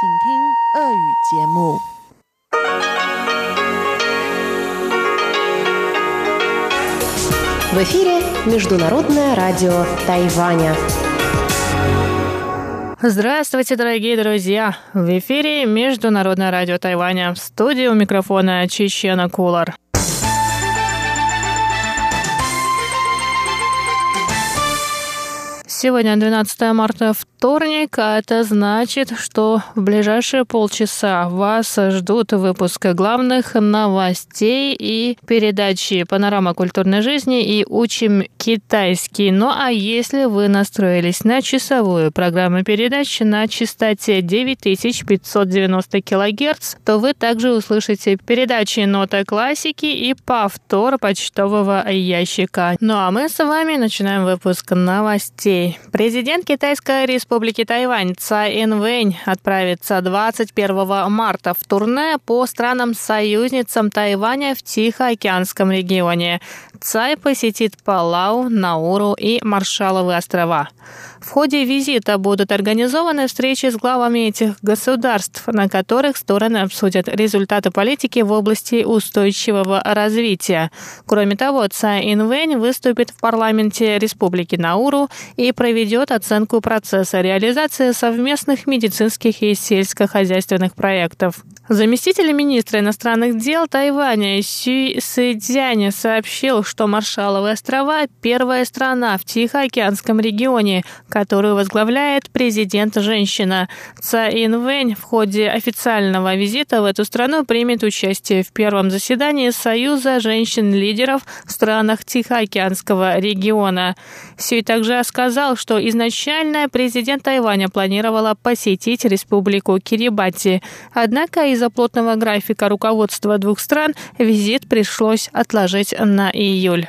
В эфире Международное радио Тайваня. Здравствуйте, дорогие друзья! В эфире Международное радио Тайваня. В студии у микрофона Чечена Кулар. Сегодня 12 марта, вторник, а это значит, что в ближайшие полчаса вас ждут выпуск главных новостей и передачи «Панорама культурной жизни» и «Учим китайский». Ну а если вы настроились на часовую программу передач на частоте 9590 кГц, то вы также услышите передачи «Нота классики» и повтор почтового ящика. Ну а мы с вами начинаем выпуск новостей. Президент Китайской республики Тайвань Цай Инвэнь отправится 21 марта в турне по странам-союзницам Тайваня в Тихоокеанском регионе. Цай посетит Палау, Науру и Маршаловы острова. В ходе визита будут организованы встречи с главами этих государств, на которых стороны обсудят результаты политики в области устойчивого развития. Кроме того, Цай Инвэнь выступит в парламенте Республики Науру и проведет оценку процесса реализации совместных медицинских и сельскохозяйственных проектов. Заместитель министра иностранных дел Тайваня Сюй Сэдзянь сообщил, что Маршаловы острова – первая страна в Тихоокеанском регионе, которую возглавляет президент-женщина. Цай Инвэнь в ходе официального визита в эту страну примет участие в первом заседании Союза женщин-лидеров в странах Тихоокеанского региона. Сюй также сказал, что изначально президент Тайваня планировала посетить республику Кирибати. Однако из из-за плотного графика руководства двух стран визит пришлось отложить на июль.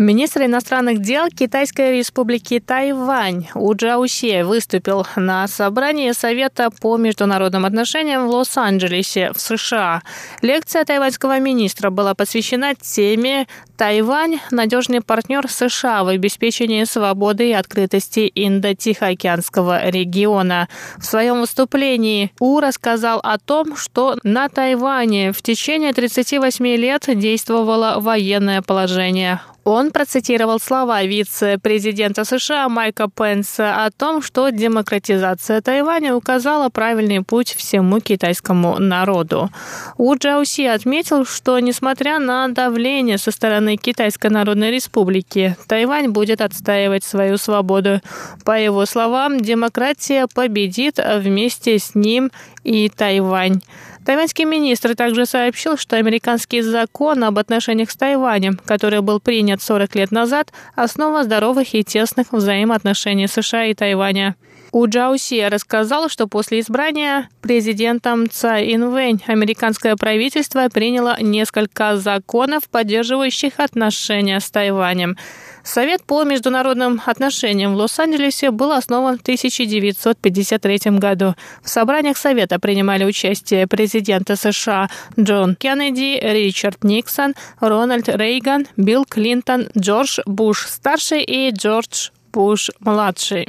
Министр иностранных дел Китайской республики Тайвань У Джаусе выступил на собрании Совета по международным отношениям в Лос-Анджелесе в США. Лекция тайваньского министра была посвящена теме «Тайвань – надежный партнер США в обеспечении свободы и открытости Индо-Тихоокеанского региона». В своем выступлении У рассказал о том, что на Тайване в течение 38 лет действовало военное положение. Он процитировал слова вице-президента США Майка Пенса о том, что демократизация Тайваня указала правильный путь всему китайскому народу. У Джауси отметил, что несмотря на давление со стороны Китайской Народной Республики, Тайвань будет отстаивать свою свободу. По его словам, демократия победит вместе с ним и Тайвань. Тайваньский министр также сообщил, что американский закон об отношениях с Тайванем, который был принят 40 лет назад, основа здоровых и тесных взаимоотношений США и Тайваня. У Джауси рассказал, что после избрания президентом Цай Инвэнь американское правительство приняло несколько законов, поддерживающих отношения с Тайванем. Совет по международным отношениям в Лос-Анджелесе был основан в 1953 году. В собраниях Совета принимали участие президенты США Джон Кеннеди, Ричард Никсон, Рональд Рейган, Билл Клинтон, Джордж Буш-старший и Джордж Буш-младший.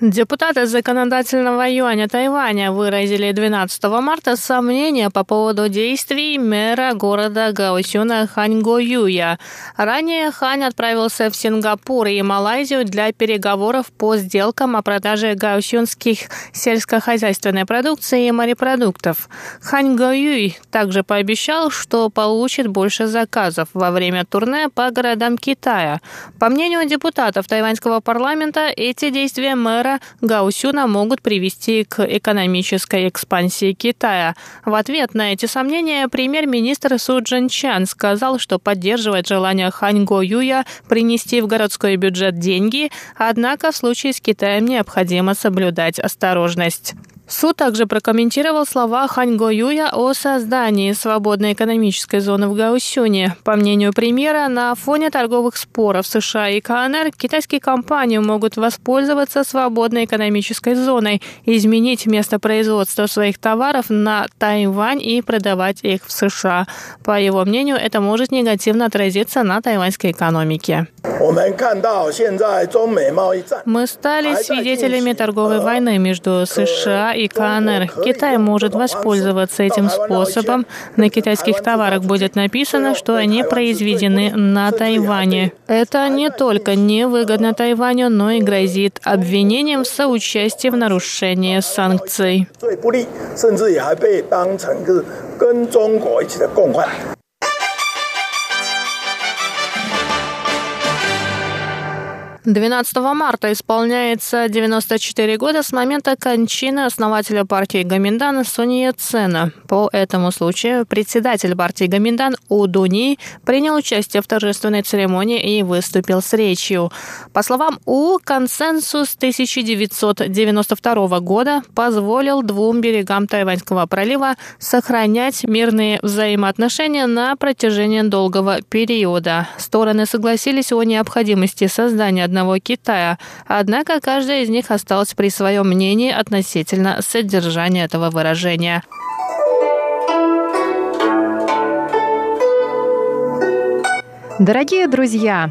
Депутаты законодательного юаня Тайваня выразили 12 марта сомнения по поводу действий мэра города Гаосюна Хань Го Юя. Ранее Хань отправился в Сингапур и Малайзию для переговоров по сделкам о продаже гаосюнских сельскохозяйственной продукции и морепродуктов. Хань Го Юй также пообещал, что получит больше заказов во время турне по городам Китая. По мнению депутатов тайваньского парламента, эти действия мэра мэра Гаусюна могут привести к экономической экспансии Китая. В ответ на эти сомнения премьер-министр Су Джин Чан сказал, что поддерживает желание Хань Го Юя принести в городской бюджет деньги, однако в случае с Китаем необходимо соблюдать осторожность. Суд также прокомментировал слова Хань Го Юя о создании свободной экономической зоны в Гаусюне. По мнению премьера, на фоне торговых споров США и КНР китайские компании могут воспользоваться свободной экономической зоной, изменить место производства своих товаров на Тайвань и продавать их в США. По его мнению, это может негативно отразиться на тайваньской экономике. Мы стали свидетелями торговой войны между США и КНР. Китай может воспользоваться этим способом. На китайских товарах будет написано, что они произведены на Тайване. Это не только невыгодно Тайваню, но и грозит обвинением в соучастии в нарушении санкций. 12 марта исполняется 94 года с момента кончины основателя партии Гаминдан Сунья Цена. По этому случаю председатель партии Гаминдан Удуни принял участие в торжественной церемонии и выступил с речью. По словам У, консенсус 1992 года позволил двум берегам Тайваньского пролива сохранять мирные взаимоотношения на протяжении долгого периода. Стороны согласились о необходимости создания одного одного Китая. Однако каждая из них осталась при своем мнении относительно содержания этого выражения. Дорогие друзья,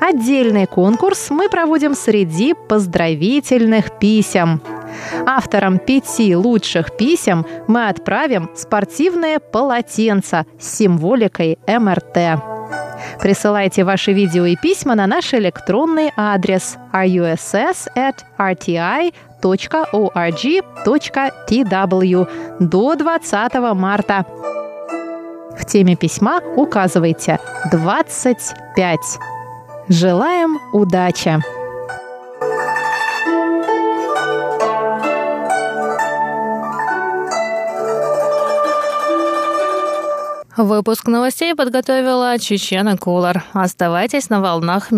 Отдельный конкурс мы проводим среди поздравительных писем. Авторам пяти лучших писем мы отправим спортивное полотенце с символикой МРТ. Присылайте ваши видео и письма на наш электронный адрес russ@rti.org.tw до 20 марта. В теме письма указывайте 25. Желаем удачи! Выпуск новостей подготовила Чечена Кулар. Оставайтесь на волнах